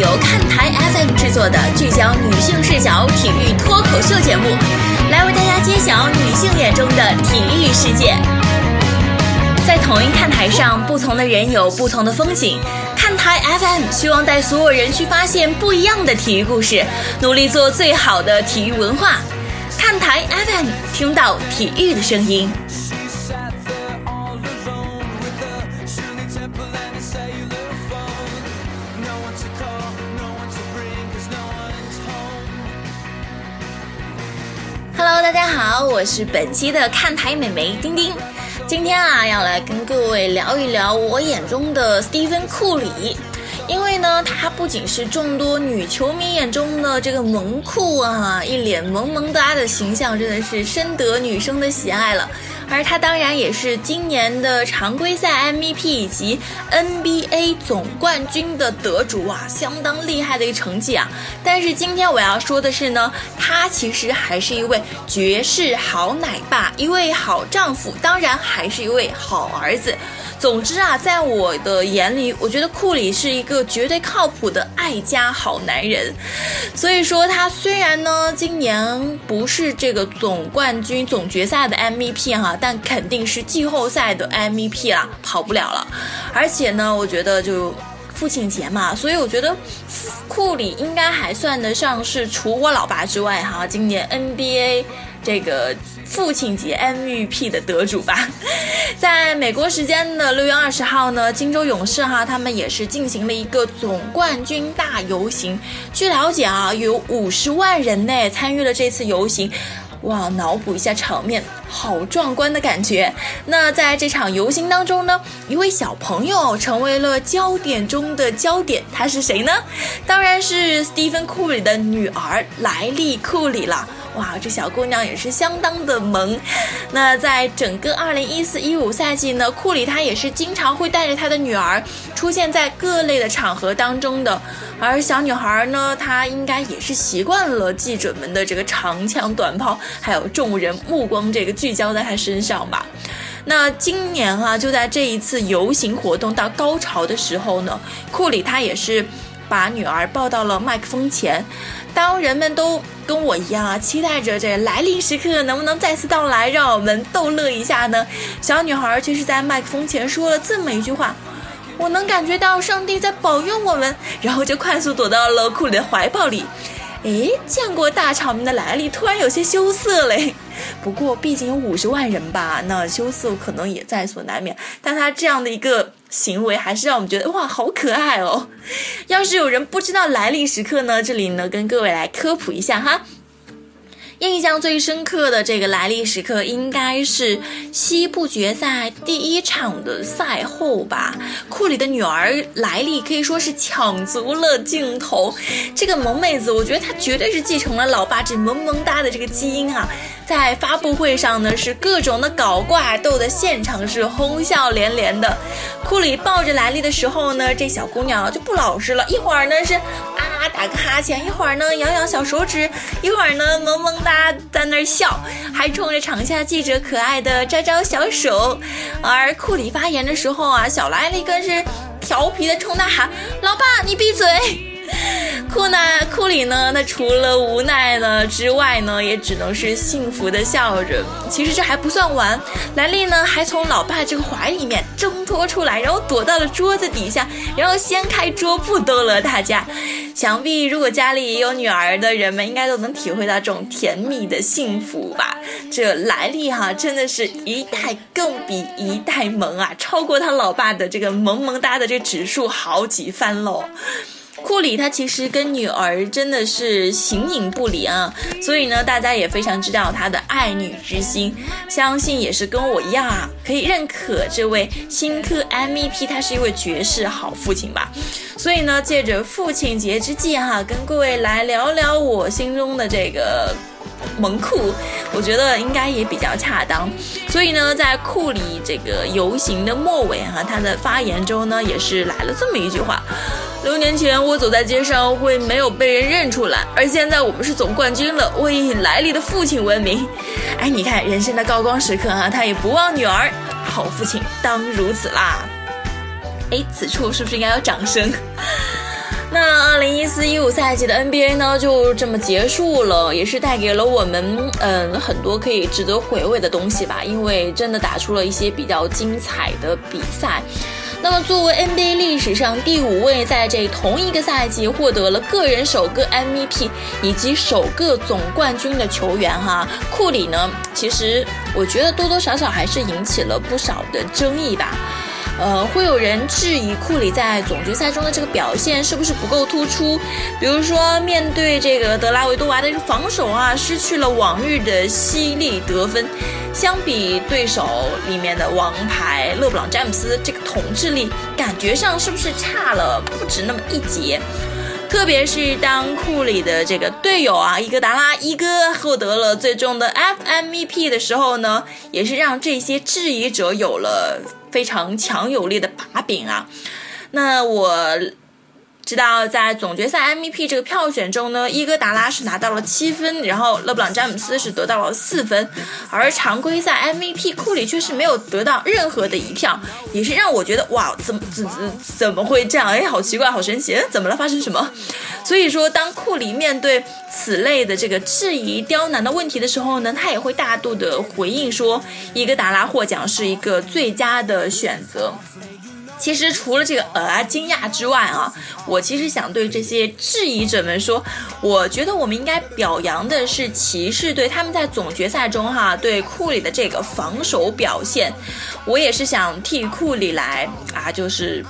由看台 FM 制作的聚焦女性视角体育脱口秀节目，来为大家揭晓女性眼中的体育世界。在同一看台上，不同的人有不同的风景。看台 FM 希望带所有人去发现不一样的体育故事，努力做最好的体育文化。看台 FM 听到体育的声音。好，我是本期的看台美眉丁丁。今天啊，要来跟各位聊一聊我眼中的斯蒂芬库里，因为呢，他不仅是众多女球迷眼中的这个萌酷啊，一脸萌萌哒的形象，真的是深得女生的喜爱了。而他当然也是今年的常规赛 MVP 以及 NBA 总冠军的得主啊，相当厉害的一个成绩啊！但是今天我要说的是呢，他其实还是一位绝世好奶爸，一位好丈夫，当然还是一位好儿子。总之啊，在我的眼里，我觉得库里是一个绝对靠谱的爱家好男人。所以说，他虽然呢今年不是这个总冠军、总决赛的 MVP 哈，但肯定是季后赛的 MVP 啦，跑不了了。而且呢，我觉得就父亲节嘛，所以我觉得库里应该还算得上是除我老爸之外哈，今年 NBA 这个。父亲节 MVP 的得主吧，在美国时间的六月二十号呢，金州勇士哈他们也是进行了一个总冠军大游行。据了解啊，有五十万人呢参与了这次游行。哇，脑补一下场面，好壮观的感觉。那在这场游行当中呢，一位小朋友成为了焦点中的焦点，他是谁呢？当然是 Stephen 库里的女儿莱利库里了。哇，这小姑娘也是相当的萌。那在整个二零一四一五赛季呢，库里他也是经常会带着他的女儿出现在各类的场合当中的。而小女孩呢，她应该也是习惯了记者们的这个长枪短炮，还有众人目光这个聚焦在她身上吧。那今年啊，就在这一次游行活动到高潮的时候呢，库里他也是。把女儿抱到了麦克风前，当人们都跟我一样啊，期待着这来临时刻能不能再次到来，让我们逗乐一下呢？小女孩却是在麦克风前说了这么一句话：“我能感觉到上帝在保佑我们。”然后就快速躲到了库里的怀抱里。诶，见过大场面的来历突然有些羞涩嘞。不过毕竟有五十万人吧，那羞涩可能也在所难免。但他这样的一个行为，还是让我们觉得哇，好可爱哦。要是有人不知道来历时刻呢，这里呢跟各位来科普一下哈。印象最深刻的这个来历时刻，应该是西部决赛第一场的赛后吧。库里的女儿莱利可以说是抢足了镜头。这个萌妹子，我觉得她绝对是继承了老爸这萌萌哒的这个基因啊。在发布会上呢，是各种的搞怪，逗得现场是哄笑连连的。库里抱着莱利的时候呢，这小姑娘就不老实了，一会儿呢是打个哈欠，一会儿呢咬咬小手指，一会儿呢萌萌哒。在那儿笑，还冲着场下记者可爱的招招小手。而库里发言的时候啊，小莱利更是调皮的冲他喊：“老爸，你闭嘴。” 库呢，库里呢，那除了无奈呢之外呢，也只能是幸福的笑着。其实这还不算完，莱利呢还从老爸这个怀里面挣脱出来，然后躲到了桌子底下，然后掀开桌布逗乐大家。想必如果家里也有女儿的人们，应该都能体会到这种甜蜜的幸福吧。这莱利哈，真的是一代更比一代萌啊，超过他老爸的这个萌萌哒的这指数好几番喽。库里他其实跟女儿真的是形影不离啊，所以呢，大家也非常知道他的爱女之心，相信也是跟我一样啊，可以认可这位新科 MVP，他是一位绝世好父亲吧。所以呢，借着父亲节之际哈，跟各位来聊聊我心中的这个。萌酷，我觉得应该也比较恰当。所以呢，在库里这个游行的末尾哈，他的发言中呢，也是来了这么一句话：六年前我走在街上会没有被人认出来，而现在我们是总冠军了，我以莱利的父亲闻名。哎，你看人生的高光时刻哈，他也不忘女儿，好父亲当如此啦。哎，此处是不是应该有掌声？那二零一四一五赛季的 NBA 呢，就这么结束了，也是带给了我们嗯很多可以值得回味的东西吧，因为真的打出了一些比较精彩的比赛。那么，作为 NBA 历史上第五位在这同一个赛季获得了个人首个 MVP 以及首个总冠军的球员哈，库里呢，其实我觉得多多少少还是引起了不少的争议吧。呃，会有人质疑库里在总决赛中的这个表现是不是不够突出？比如说，面对这个德拉维多娃的防守啊，失去了往日的犀利得分。相比对手里面的王牌勒布朗詹姆斯，这个统治力感觉上是不是差了不止那么一截？特别是当库里的这个队友啊，伊戈达拉一哥获得了最终的 FMVP 的时候呢，也是让这些质疑者有了。非常强有力的把柄啊！那我知道，在总决赛 MVP 这个票选中呢，伊戈达拉是拿到了七分，然后勒布朗詹姆斯是得到了四分，而常规赛 MVP 库里却是没有得到任何的一票，也是让我觉得哇，怎么怎怎怎么会这样？哎，好奇怪，好神奇，怎么了？发生什么？所以说，当库里面对此类的这个质疑、刁难的问题的时候呢，他也会大度的回应说，伊戈达拉获奖是一个最佳的选择。其实除了这个呃惊讶之外啊，我其实想对这些质疑者们说，我觉得我们应该表扬的是骑士队他们在总决赛中哈对库里的这个防守表现。我也是想替库里来啊，就是。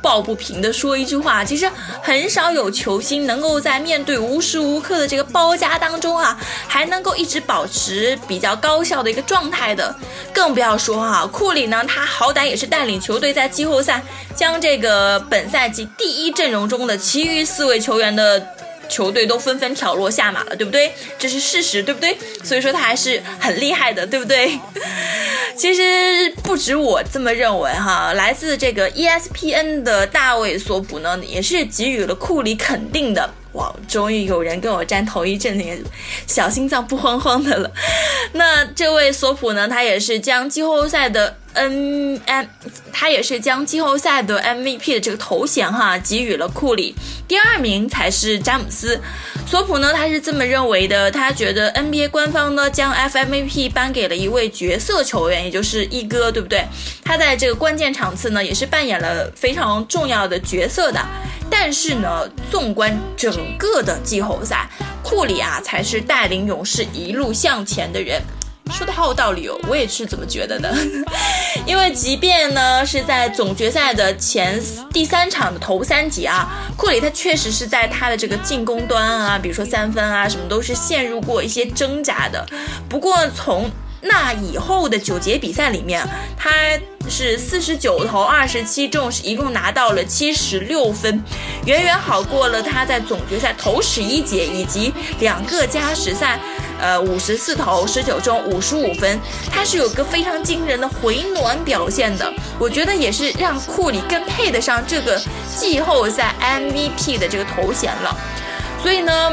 抱不平的说一句话，其实很少有球星能够在面对无时无刻的这个包夹当中啊，还能够一直保持比较高效的一个状态的。更不要说哈，库里呢，他好歹也是带领球队在季后赛将这个本赛季第一阵容中的其余四位球员的。球队都纷纷挑落下马了，对不对？这是事实，对不对？所以说他还是很厉害的，对不对？其实不止我这么认为哈，来自这个 ESPN 的大卫索普呢，也是给予了库里肯定的。哇，终于有人跟我站同一阵营，小心脏不慌慌的了。那这位索普呢，他也是将季后赛的。N M，他也是将季后赛的 MVP 的这个头衔哈给予了库里，第二名才是詹姆斯。索普呢，他是这么认为的，他觉得 NBA 官方呢将 FMVP 颁给了一位角色球员，也就是一哥，对不对？他在这个关键场次呢也是扮演了非常重要的角色的。但是呢，纵观整个的季后赛，库里啊才是带领勇士一路向前的人。说的好有道理哦，我也是这么觉得的。因为即便呢是在总决赛的前第三场的头三节啊，库里他确实是在他的这个进攻端啊，比如说三分啊什么，都是陷入过一些挣扎的。不过从那以后的九节比赛里面，他。是四十九投二十七中，是一共拿到了七十六分，远远好过了他在总决赛头十一节以及两个加时赛，呃五十四投十九中五十五分，他是有个非常惊人的回暖表现的，我觉得也是让库里更配得上这个季后赛 MVP 的这个头衔了，所以呢。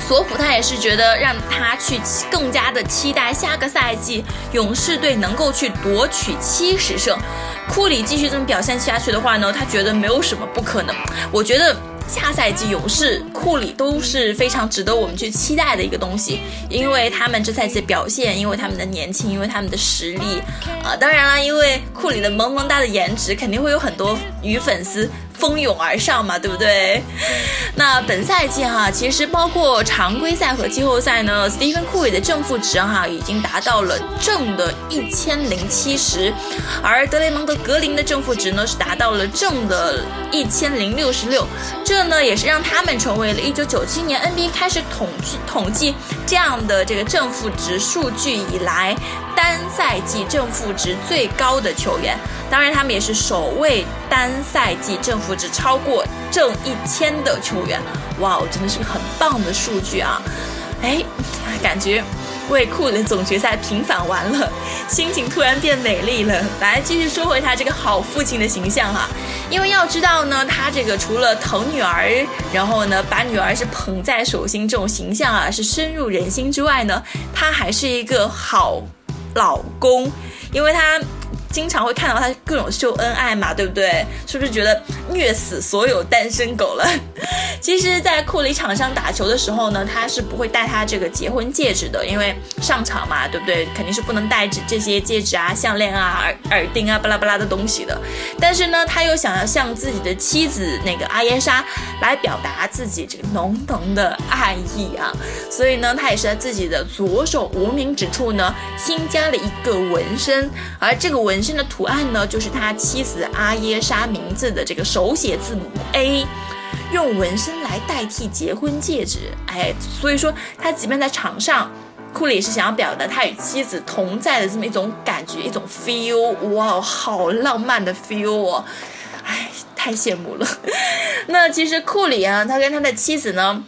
索普他也是觉得让他去更加的期待下个赛季勇士队能够去夺取七十胜，库里继续这么表现下去的话呢，他觉得没有什么不可能。我觉得下赛季勇士库里都是非常值得我们去期待的一个东西，因为他们这赛季的表现，因为他们的年轻，因为他们的实力啊，当然了，因为库里的萌萌哒的颜值，肯定会有很多女粉丝。蜂拥而上嘛，对不对？那本赛季哈，其实包括常规赛和季后赛呢，Stephen Curry 的正负值哈已经达到了正的一千零七十，而德雷蒙德格林的正负值呢是达到了正的一千零六十六，这呢也是让他们成为了一九九七年 NBA 开始统计统计这样的这个正负值数据以来单赛季正负值最高的球员。当然，他们也是首位单赛季正不止超过正一千的球员。哇哦，真的是个很棒的数据啊！哎，感觉为库里总决赛平反完了，心情突然变美丽了。来，继续说回他这个好父亲的形象哈。因为要知道呢，他这个除了疼女儿，然后呢把女儿是捧在手心这种形象啊，是深入人心之外呢，他还是一个好老公，因为他。经常会看到他各种秀恩爱嘛，对不对？是不是觉得虐死所有单身狗了？其实，在库里场上打球的时候呢，他是不会戴他这个结婚戒指的，因为上场嘛，对不对？肯定是不能戴这这些戒指啊、项链啊、耳耳钉啊、巴拉巴拉的东西的。但是呢，他又想要向自己的妻子那个阿耶莎来表达自己这个浓浓的爱意啊，所以呢，他也是在自己的左手无名指处呢新加了一个纹身，而这个纹身的图案呢，就是他妻子阿耶莎名字的这个手写字母 A。用纹身来代替结婚戒指，哎，所以说他即便在场上，库里是想要表达他与妻子同在的这么一种感觉，一种 feel，哇，好浪漫的 feel 哦，哎，太羡慕了。那其实库里啊，他跟他的妻子呢。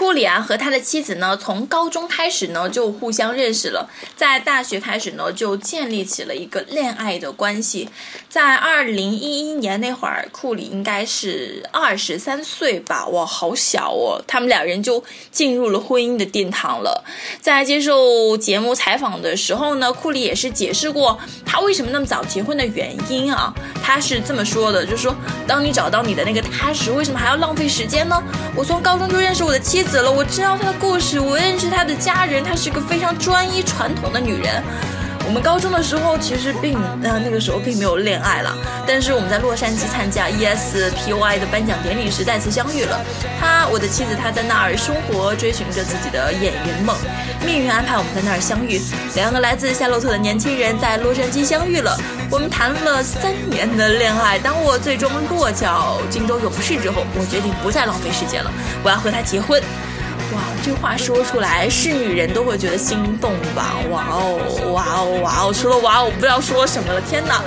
库里啊和他的妻子呢，从高中开始呢就互相认识了，在大学开始呢就建立起了一个恋爱的关系。在二零一一年那会儿，库里应该是二十三岁吧，哇，好小哦！他们两人就进入了婚姻的殿堂了。在接受节目采访的时候呢，库里也是解释过他为什么那么早结婚的原因啊。他是这么说的，就是说，当你找到你的那个踏实，为什么还要浪费时间呢？我从高中就认识我的妻子。死了，我知道她的故事，我认识她的家人，她是个非常专一传统的女人。我们高中的时候其实并呃那个时候并没有恋爱了，但是我们在洛杉矶参加 ESPY 的颁奖典礼时再次相遇了。他，我的妻子，她在那儿生活，追寻着自己的演员梦。命运安排我们在那儿相遇，两个来自夏洛特的年轻人在洛杉矶相遇了。我们谈了三年的恋爱。当我最终落脚金州勇士之后，我决定不再浪费时间了，我要和他结婚。哇，这话说出来是女人都会觉得心动吧？哇哦，哇哦，哇哦！除了哇哦，我不知道说什么了。天哪，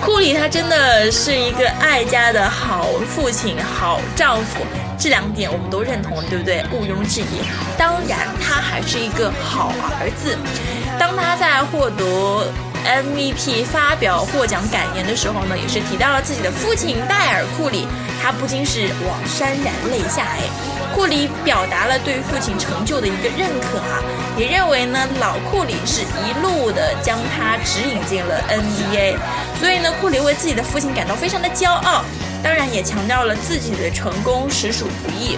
库里他真的是一个爱家的好父亲、好丈夫，这两点我们都认同，对不对？毋庸置疑。当然，他还是一个好儿子。当他在获得 MVP 发表获奖感言的时候呢，也是提到了自己的父亲戴尔·库里，他不禁是哇潸然泪下哎。库里表达了对父亲成就的一个认可啊，也认为呢老库里是一路的将他指引进了 NBA，所以呢库里为自己的父亲感到非常的骄傲，当然也强调了自己的成功实属不易。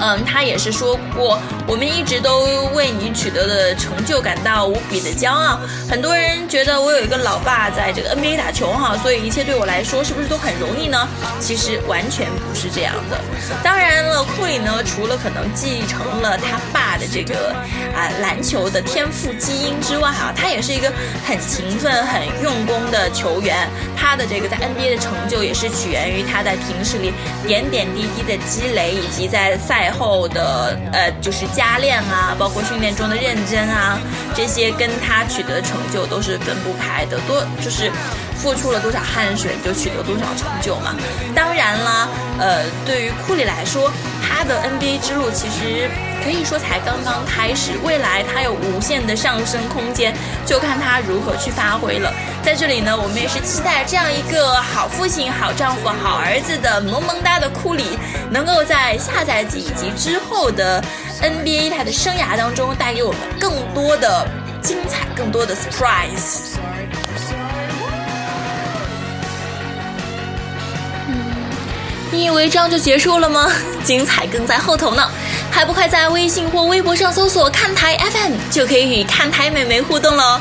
嗯，他也是说过，我们一直都为你取得的成就感到无比的骄傲。很多人觉得我有一个老爸在这个 NBA 打球哈，所以一切对我来说是不是都很容易呢？其实完全不是这样的。当然了，库里呢，除了可能继承了他爸的这个啊篮球的天赋基因之外哈，他也是一个很勤奋、很用功的球员。他的这个在 NBA 的成就也是起源于他在平时里点点滴滴的积累，以及在。赛后的呃，就是加练啊，包括训练中的认真啊，这些跟他取得的成就都是分不开的。多就是付出了多少汗水，就取得多少成就嘛。当然啦，呃，对于库里来说，他的 NBA 之路其实。可以说才刚刚开始，未来他有无限的上升空间，就看他如何去发挥了。在这里呢，我们也是期待这样一个好父亲、好丈夫、好儿子的萌萌哒的库里，能够在下赛季以及之后的 NBA 他的生涯当中，带给我们更多的精彩、更多的 surprise。你以为这样就结束了吗？精彩更在后头呢！还不快在微信或微博上搜索“看台 FM”，就可以与看台美眉互动喽！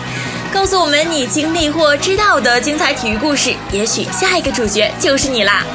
告诉我们你经历或知道的精彩体育故事，也许下一个主角就是你啦！